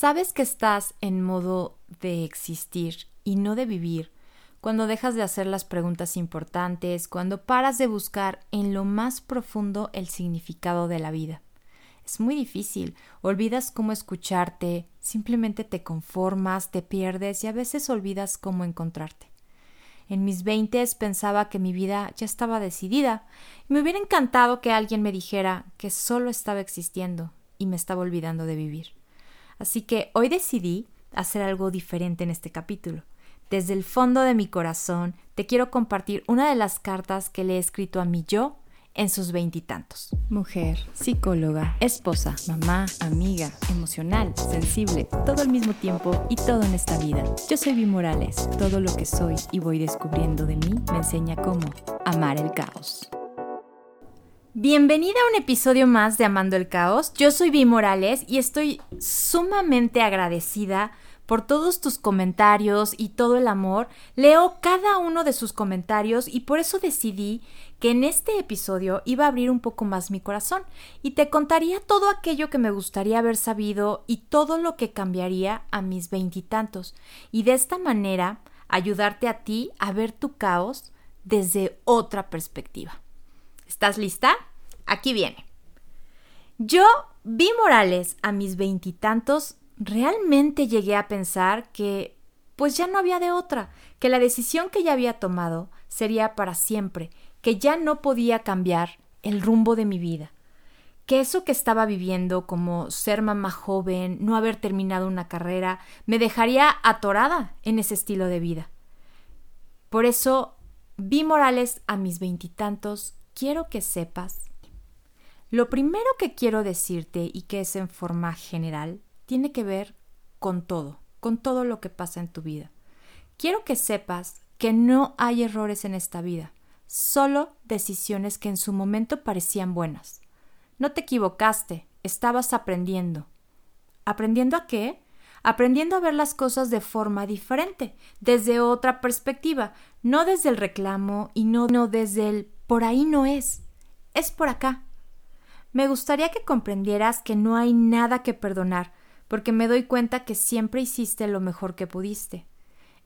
Sabes que estás en modo de existir y no de vivir cuando dejas de hacer las preguntas importantes, cuando paras de buscar en lo más profundo el significado de la vida. Es muy difícil, olvidas cómo escucharte, simplemente te conformas, te pierdes y a veces olvidas cómo encontrarte. En mis veintes pensaba que mi vida ya estaba decidida y me hubiera encantado que alguien me dijera que solo estaba existiendo y me estaba olvidando de vivir. Así que hoy decidí hacer algo diferente en este capítulo. Desde el fondo de mi corazón te quiero compartir una de las cartas que le he escrito a mi yo en sus veintitantos. Mujer, psicóloga, esposa, mamá, amiga, emocional, sensible, todo al mismo tiempo y todo en esta vida. Yo soy Vi Morales. Todo lo que soy y voy descubriendo de mí me enseña cómo amar el caos. Bienvenida a un episodio más de Amando el Caos. Yo soy Vi Morales y estoy sumamente agradecida por todos tus comentarios y todo el amor. Leo cada uno de sus comentarios y por eso decidí que en este episodio iba a abrir un poco más mi corazón y te contaría todo aquello que me gustaría haber sabido y todo lo que cambiaría a mis veintitantos y de esta manera ayudarte a ti a ver tu caos desde otra perspectiva. ¿Estás lista? Aquí viene. Yo vi Morales a mis veintitantos realmente llegué a pensar que pues ya no había de otra, que la decisión que ya había tomado sería para siempre, que ya no podía cambiar el rumbo de mi vida, que eso que estaba viviendo como ser mamá joven, no haber terminado una carrera, me dejaría atorada en ese estilo de vida. Por eso vi Morales a mis veintitantos, quiero que sepas. Lo primero que quiero decirte y que es en forma general tiene que ver con todo, con todo lo que pasa en tu vida. Quiero que sepas que no hay errores en esta vida, solo decisiones que en su momento parecían buenas. No te equivocaste, estabas aprendiendo. ¿Aprendiendo a qué? Aprendiendo a ver las cosas de forma diferente, desde otra perspectiva, no desde el reclamo y no, no desde el por ahí no es, es por acá. Me gustaría que comprendieras que no hay nada que perdonar, porque me doy cuenta que siempre hiciste lo mejor que pudiste.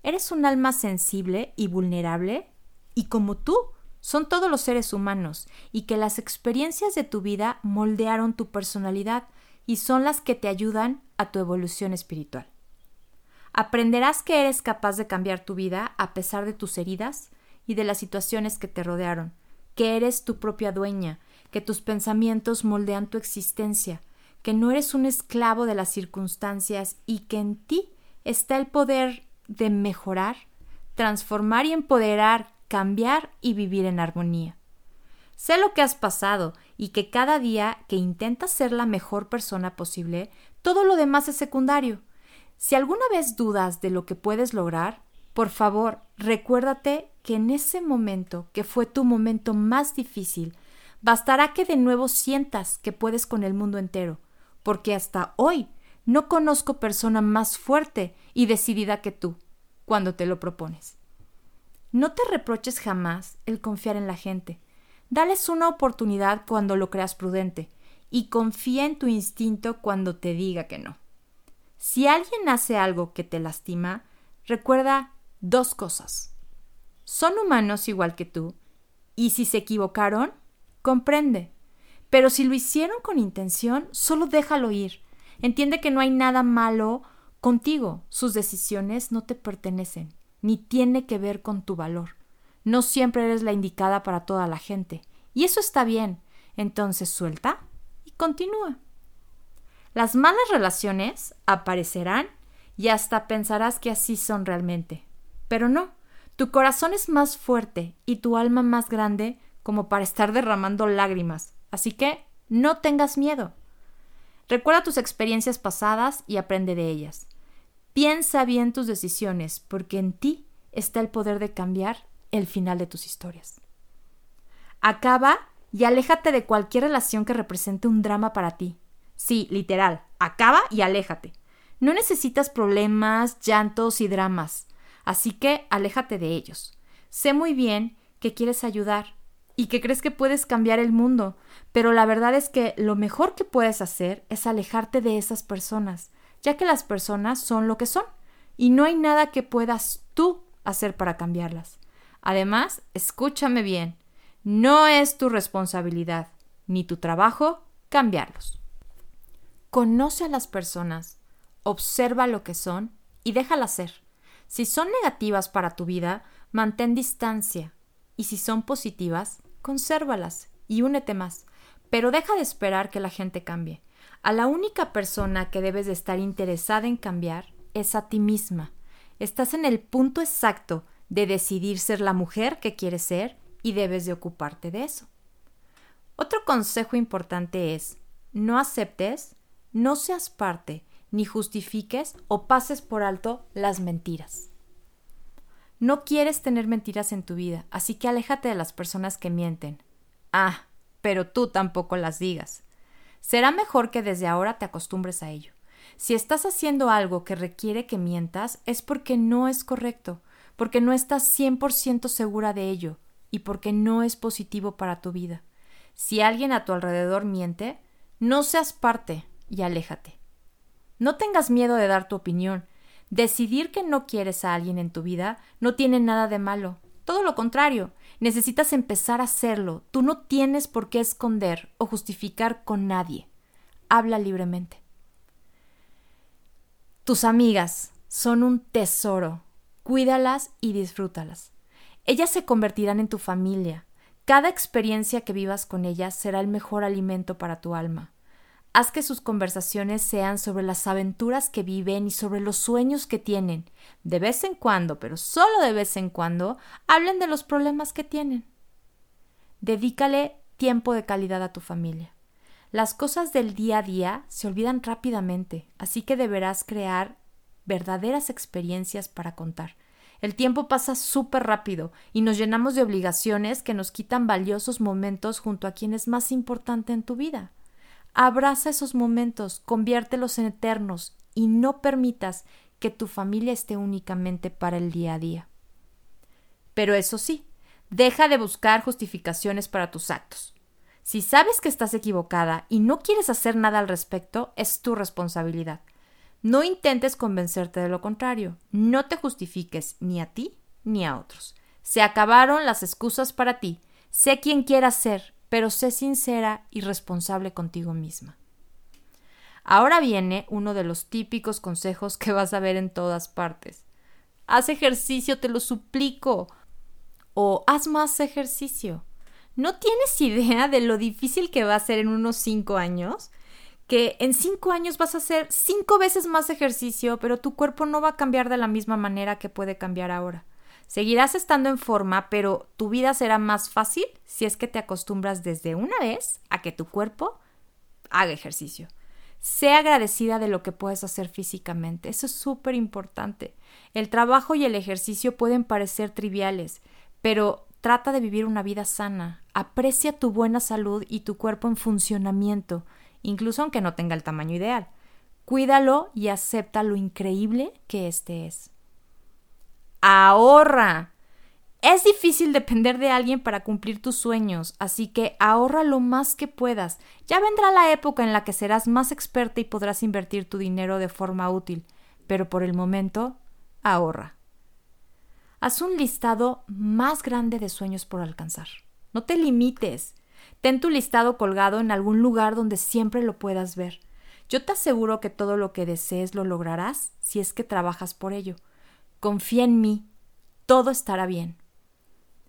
Eres un alma sensible y vulnerable, y como tú, son todos los seres humanos, y que las experiencias de tu vida moldearon tu personalidad y son las que te ayudan a tu evolución espiritual. Aprenderás que eres capaz de cambiar tu vida a pesar de tus heridas y de las situaciones que te rodearon, que eres tu propia dueña, que tus pensamientos moldean tu existencia, que no eres un esclavo de las circunstancias y que en ti está el poder de mejorar, transformar y empoderar, cambiar y vivir en armonía. Sé lo que has pasado y que cada día que intentas ser la mejor persona posible, todo lo demás es secundario. Si alguna vez dudas de lo que puedes lograr, por favor, recuérdate que en ese momento, que fue tu momento más difícil, bastará que de nuevo sientas que puedes con el mundo entero, porque hasta hoy no conozco persona más fuerte y decidida que tú cuando te lo propones. No te reproches jamás el confiar en la gente. Dales una oportunidad cuando lo creas prudente y confía en tu instinto cuando te diga que no. Si alguien hace algo que te lastima, recuerda dos cosas. Son humanos igual que tú y si se equivocaron, comprende. Pero si lo hicieron con intención, solo déjalo ir. Entiende que no hay nada malo contigo. Sus decisiones no te pertenecen, ni tiene que ver con tu valor. No siempre eres la indicada para toda la gente. Y eso está bien. Entonces suelta y continúa. Las malas relaciones aparecerán y hasta pensarás que así son realmente. Pero no, tu corazón es más fuerte y tu alma más grande como para estar derramando lágrimas Así que no tengas miedo. Recuerda tus experiencias pasadas y aprende de ellas. Piensa bien tus decisiones, porque en ti está el poder de cambiar el final de tus historias. Acaba y aléjate de cualquier relación que represente un drama para ti. Sí, literal, acaba y aléjate. No necesitas problemas, llantos y dramas, así que aléjate de ellos. Sé muy bien que quieres ayudar, y que crees que puedes cambiar el mundo, pero la verdad es que lo mejor que puedes hacer es alejarte de esas personas, ya que las personas son lo que son y no hay nada que puedas tú hacer para cambiarlas. Además, escúchame bien, no es tu responsabilidad ni tu trabajo cambiarlos. Conoce a las personas, observa lo que son y déjalas ser. Si son negativas para tu vida, mantén distancia y si son positivas, consérvalas y únete más. Pero deja de esperar que la gente cambie. A la única persona que debes de estar interesada en cambiar es a ti misma. Estás en el punto exacto de decidir ser la mujer que quieres ser y debes de ocuparte de eso. Otro consejo importante es no aceptes, no seas parte, ni justifiques o pases por alto las mentiras. No quieres tener mentiras en tu vida, así que aléjate de las personas que mienten. Ah, pero tú tampoco las digas. Será mejor que desde ahora te acostumbres a ello. Si estás haciendo algo que requiere que mientas, es porque no es correcto, porque no estás 100% segura de ello y porque no es positivo para tu vida. Si alguien a tu alrededor miente, no seas parte y aléjate. No tengas miedo de dar tu opinión. Decidir que no quieres a alguien en tu vida no tiene nada de malo. Todo lo contrario, necesitas empezar a hacerlo. Tú no tienes por qué esconder o justificar con nadie. Habla libremente. Tus amigas son un tesoro. Cuídalas y disfrútalas. Ellas se convertirán en tu familia. Cada experiencia que vivas con ellas será el mejor alimento para tu alma. Haz que sus conversaciones sean sobre las aventuras que viven y sobre los sueños que tienen. De vez en cuando, pero solo de vez en cuando, hablen de los problemas que tienen. Dedícale tiempo de calidad a tu familia. Las cosas del día a día se olvidan rápidamente, así que deberás crear verdaderas experiencias para contar. El tiempo pasa súper rápido y nos llenamos de obligaciones que nos quitan valiosos momentos junto a quien es más importante en tu vida. Abraza esos momentos, conviértelos en eternos y no permitas que tu familia esté únicamente para el día a día. Pero eso sí, deja de buscar justificaciones para tus actos. Si sabes que estás equivocada y no quieres hacer nada al respecto, es tu responsabilidad. No intentes convencerte de lo contrario. No te justifiques ni a ti ni a otros. Se acabaron las excusas para ti. Sé quien quieras ser, pero sé sincera y responsable contigo misma. Ahora viene uno de los típicos consejos que vas a ver en todas partes. Haz ejercicio, te lo suplico. O haz más ejercicio. ¿No tienes idea de lo difícil que va a ser en unos cinco años? Que en cinco años vas a hacer cinco veces más ejercicio, pero tu cuerpo no va a cambiar de la misma manera que puede cambiar ahora. Seguirás estando en forma, pero tu vida será más fácil si es que te acostumbras desde una vez a que tu cuerpo haga ejercicio. Sé agradecida de lo que puedes hacer físicamente. Eso es súper importante. El trabajo y el ejercicio pueden parecer triviales, pero Trata de vivir una vida sana. Aprecia tu buena salud y tu cuerpo en funcionamiento, incluso aunque no tenga el tamaño ideal. Cuídalo y acepta lo increíble que éste es. Ahorra. Es difícil depender de alguien para cumplir tus sueños, así que ahorra lo más que puedas. Ya vendrá la época en la que serás más experta y podrás invertir tu dinero de forma útil, pero por el momento, ahorra. Haz un listado más grande de sueños por alcanzar. No te limites. Ten tu listado colgado en algún lugar donde siempre lo puedas ver. Yo te aseguro que todo lo que desees lo lograrás si es que trabajas por ello. Confía en mí. Todo estará bien.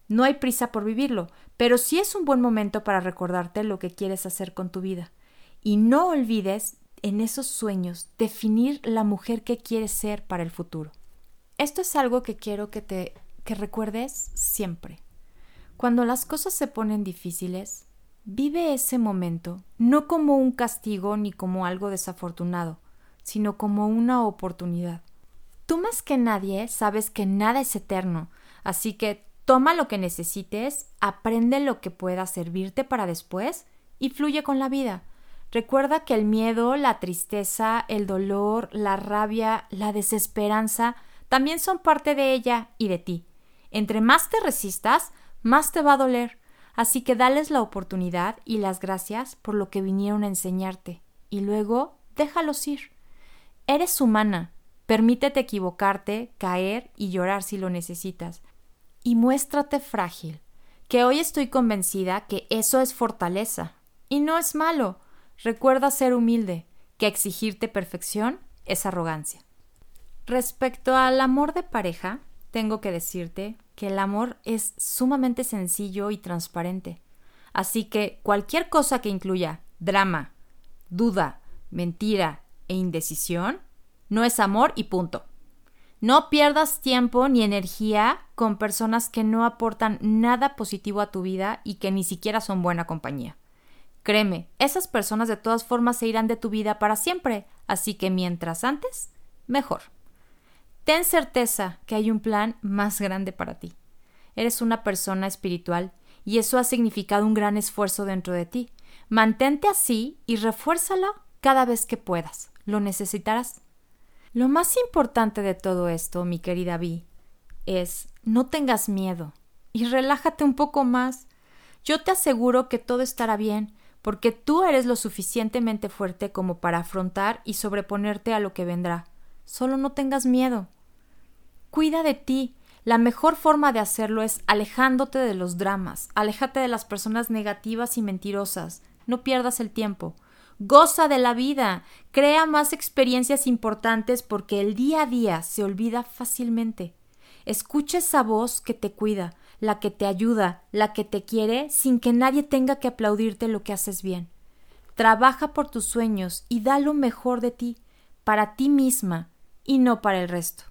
No hay prisa por vivirlo, pero sí es un buen momento para recordarte lo que quieres hacer con tu vida. Y no olvides en esos sueños definir la mujer que quieres ser para el futuro. Esto es algo que quiero que te que recuerdes siempre. Cuando las cosas se ponen difíciles, vive ese momento no como un castigo ni como algo desafortunado, sino como una oportunidad. Tú más que nadie sabes que nada es eterno, así que toma lo que necesites, aprende lo que pueda servirte para después y fluye con la vida. Recuerda que el miedo, la tristeza, el dolor, la rabia, la desesperanza también son parte de ella y de ti. Entre más te resistas, más te va a doler. Así que dales la oportunidad y las gracias por lo que vinieron a enseñarte, y luego déjalos ir. Eres humana. Permítete equivocarte, caer y llorar si lo necesitas. Y muéstrate frágil, que hoy estoy convencida que eso es fortaleza. Y no es malo. Recuerda ser humilde, que exigirte perfección es arrogancia. Respecto al amor de pareja, tengo que decirte que el amor es sumamente sencillo y transparente. Así que cualquier cosa que incluya drama, duda, mentira e indecisión no es amor y punto. No pierdas tiempo ni energía con personas que no aportan nada positivo a tu vida y que ni siquiera son buena compañía. Créeme, esas personas de todas formas se irán de tu vida para siempre, así que mientras antes, mejor. Ten certeza que hay un plan más grande para ti. Eres una persona espiritual y eso ha significado un gran esfuerzo dentro de ti. Mantente así y refuérzalo cada vez que puedas. Lo necesitarás. Lo más importante de todo esto, mi querida Vi, es no tengas miedo y relájate un poco más. Yo te aseguro que todo estará bien, porque tú eres lo suficientemente fuerte como para afrontar y sobreponerte a lo que vendrá. Solo no tengas miedo. Cuida de ti. La mejor forma de hacerlo es alejándote de los dramas, aléjate de las personas negativas y mentirosas. No pierdas el tiempo. Goza de la vida, crea más experiencias importantes porque el día a día se olvida fácilmente. Escucha esa voz que te cuida, la que te ayuda, la que te quiere, sin que nadie tenga que aplaudirte lo que haces bien. Trabaja por tus sueños y da lo mejor de ti, para ti misma y no para el resto.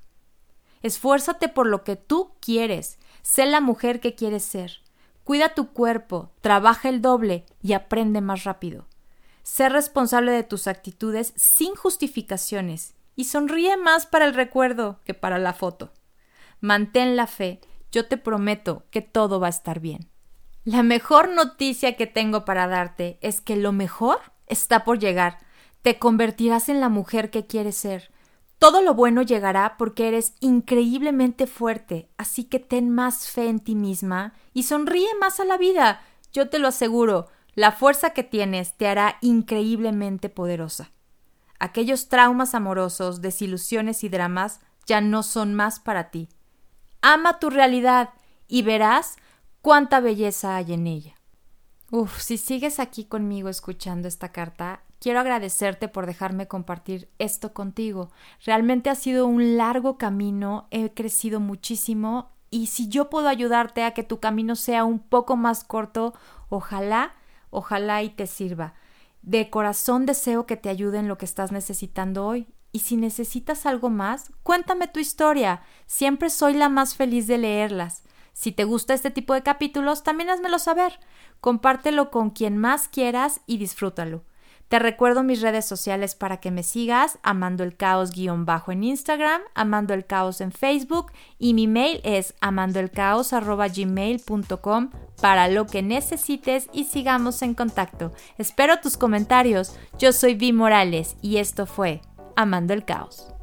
Esfuérzate por lo que tú quieres, sé la mujer que quieres ser. Cuida tu cuerpo, trabaja el doble y aprende más rápido. Sé responsable de tus actitudes sin justificaciones y sonríe más para el recuerdo que para la foto. Mantén la fe, yo te prometo que todo va a estar bien. La mejor noticia que tengo para darte es que lo mejor está por llegar. Te convertirás en la mujer que quieres ser. Todo lo bueno llegará porque eres increíblemente fuerte, así que ten más fe en ti misma y sonríe más a la vida. Yo te lo aseguro, la fuerza que tienes te hará increíblemente poderosa. Aquellos traumas amorosos, desilusiones y dramas ya no son más para ti. Ama tu realidad y verás cuánta belleza hay en ella. Uf, si sigues aquí conmigo escuchando esta carta, quiero agradecerte por dejarme compartir esto contigo. Realmente ha sido un largo camino, he crecido muchísimo y si yo puedo ayudarte a que tu camino sea un poco más corto, ojalá Ojalá y te sirva. De corazón deseo que te ayude en lo que estás necesitando hoy. Y si necesitas algo más, cuéntame tu historia. Siempre soy la más feliz de leerlas. Si te gusta este tipo de capítulos, también házmelo saber. Compártelo con quien más quieras y disfrútalo. Te recuerdo mis redes sociales para que me sigas, amando el caos guion bajo en Instagram, amando el caos en Facebook y mi mail es amandoelcaos.gmail.com para lo que necesites y sigamos en contacto. Espero tus comentarios. Yo soy Vi Morales y esto fue Amando el Caos.